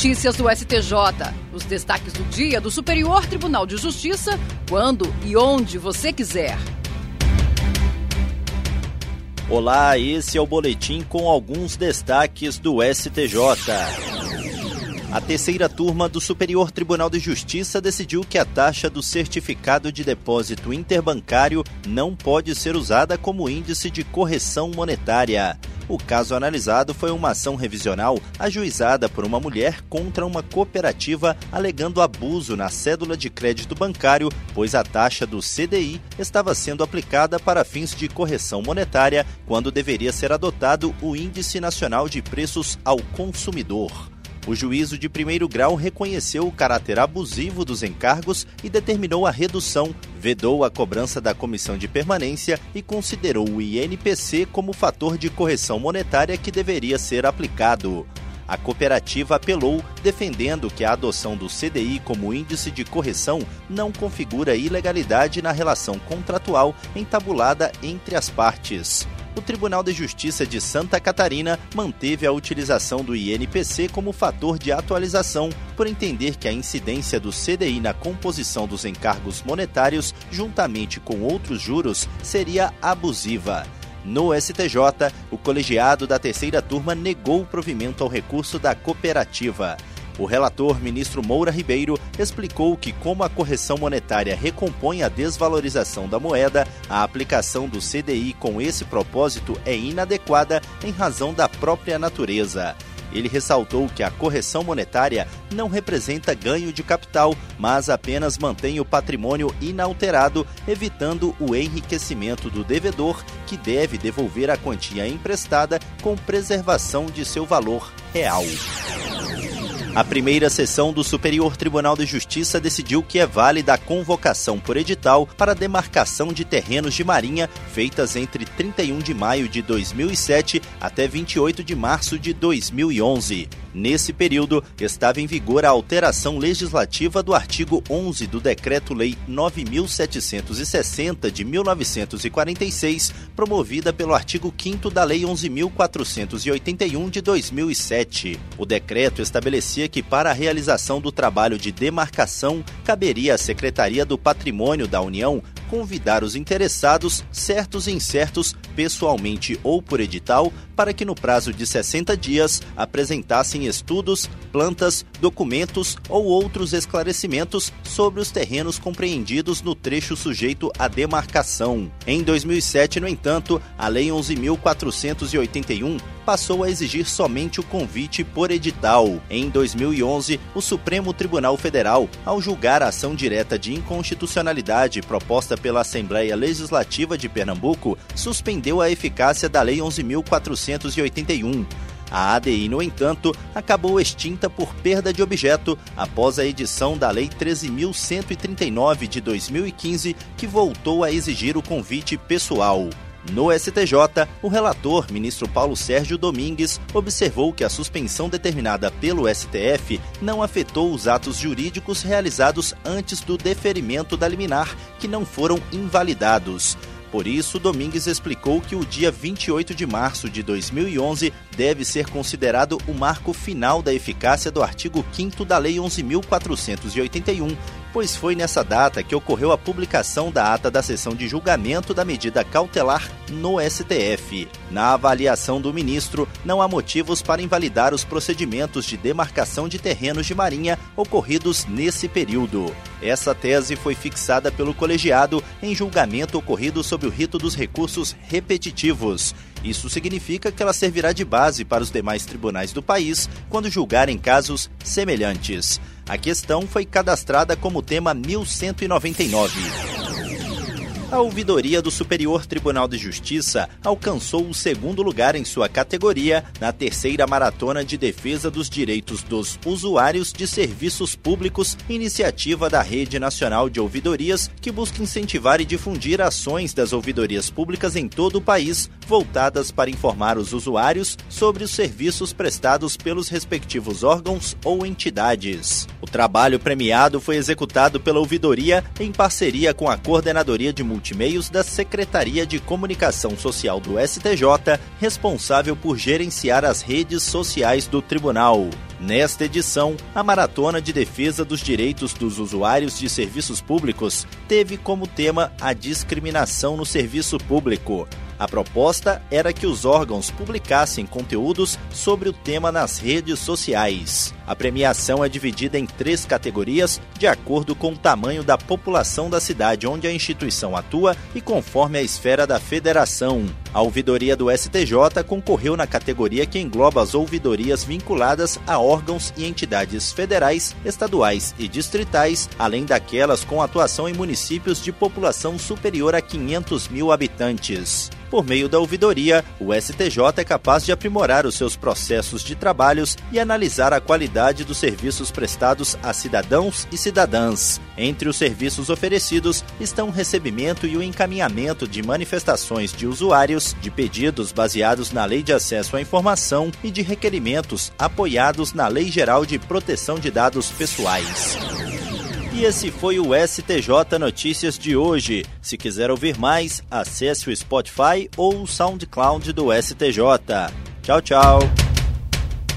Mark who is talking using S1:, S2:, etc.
S1: Notícias do STJ. Os destaques do dia do Superior Tribunal de Justiça, quando e onde você quiser.
S2: Olá, esse é o boletim com alguns destaques do STJ. A terceira turma do Superior Tribunal de Justiça decidiu que a taxa do certificado de depósito interbancário não pode ser usada como índice de correção monetária. O caso analisado foi uma ação revisional ajuizada por uma mulher contra uma cooperativa alegando abuso na cédula de crédito bancário, pois a taxa do CDI estava sendo aplicada para fins de correção monetária, quando deveria ser adotado o Índice Nacional de Preços ao Consumidor. O juízo de primeiro grau reconheceu o caráter abusivo dos encargos e determinou a redução, vedou a cobrança da comissão de permanência e considerou o INPC como fator de correção monetária que deveria ser aplicado. A cooperativa apelou, defendendo que a adoção do CDI como índice de correção não configura ilegalidade na relação contratual entabulada entre as partes o Tribunal de Justiça de Santa Catarina manteve a utilização do INPC como fator de atualização, por entender que a incidência do CDI na composição dos encargos monetários, juntamente com outros juros, seria abusiva. No STJ, o colegiado da terceira turma negou o provimento ao recurso da cooperativa. O relator, ministro Moura Ribeiro, explicou que, como a correção monetária recompõe a desvalorização da moeda, a aplicação do CDI com esse propósito é inadequada em razão da própria natureza. Ele ressaltou que a correção monetária não representa ganho de capital, mas apenas mantém o patrimônio inalterado, evitando o enriquecimento do devedor, que deve devolver a quantia emprestada com preservação de seu valor real. A primeira sessão do Superior Tribunal de Justiça decidiu que é válida a convocação por edital para demarcação de terrenos de marinha feitas entre 31 de maio de 2007 até 28 de março de 2011. Nesse período, estava em vigor a alteração legislativa do artigo 11 do Decreto-Lei 9760 de 1946, promovida pelo artigo 5 da Lei 11481 de 2007. O decreto estabelecia que para a realização do trabalho de demarcação caberia à Secretaria do Patrimônio da União convidar os interessados, certos e incertos, pessoalmente ou por edital, para que no prazo de 60 dias apresentassem estudos, plantas, documentos ou outros esclarecimentos sobre os terrenos compreendidos no trecho sujeito à demarcação. Em 2007, no entanto, a Lei 11.481 passou a exigir somente o convite por edital. Em 2011, o Supremo Tribunal Federal, ao julgar a ação direta de inconstitucionalidade proposta pela Assembleia Legislativa de Pernambuco, suspendeu a eficácia da Lei 11.481. A ADI, no entanto, acabou extinta por perda de objeto após a edição da Lei 13.139 de 2015, que voltou a exigir o convite pessoal. No STJ, o relator, ministro Paulo Sérgio Domingues, observou que a suspensão determinada pelo STF não afetou os atos jurídicos realizados antes do deferimento da liminar, que não foram invalidados. Por isso, Domingues explicou que o dia 28 de março de 2011 deve ser considerado o marco final da eficácia do artigo 5 da Lei 11.481, pois foi nessa data que ocorreu a publicação da ata da sessão de julgamento da medida cautelar no STF. Na avaliação do ministro, não há motivos para invalidar os procedimentos de demarcação de terrenos de marinha ocorridos nesse período. Essa tese foi fixada pelo colegiado em julgamento ocorrido sob o rito dos recursos repetitivos. Isso significa que ela servirá de base para os demais tribunais do país quando julgarem casos semelhantes. A questão foi cadastrada como tema 1199. A ouvidoria do Superior Tribunal de Justiça alcançou o segundo lugar em sua categoria na terceira maratona de defesa dos direitos dos usuários de serviços públicos, iniciativa da Rede Nacional de Ouvidorias, que busca incentivar e difundir ações das ouvidorias públicas em todo o país, voltadas para informar os usuários sobre os serviços prestados pelos respectivos órgãos ou entidades. O trabalho premiado foi executado pela ouvidoria em parceria com a Coordenadoria de Multimeios da Secretaria de Comunicação Social do STJ, responsável por gerenciar as redes sociais do tribunal. Nesta edição, a Maratona de Defesa dos Direitos dos Usuários de Serviços Públicos teve como tema a discriminação no serviço público. A proposta era que os órgãos publicassem conteúdos sobre o tema nas redes sociais. A premiação é dividida em três categorias, de acordo com o tamanho da população da cidade onde a instituição atua e conforme a esfera da federação. A ouvidoria do STJ concorreu na categoria que engloba as ouvidorias vinculadas a órgãos e entidades federais, estaduais e distritais, além daquelas com atuação em municípios de população superior a 500 mil habitantes. Por meio da ouvidoria, o STJ é capaz de aprimorar os seus processos de trabalhos e analisar a qualidade dos serviços prestados a cidadãos e cidadãs. Entre os serviços oferecidos estão o recebimento e o encaminhamento de manifestações de usuários, de pedidos baseados na Lei de Acesso à Informação e de requerimentos apoiados na Lei Geral de Proteção de Dados Pessoais. E esse foi o STJ Notícias de hoje. Se quiser ouvir mais, acesse o Spotify ou o SoundCloud do STJ. Tchau, tchau.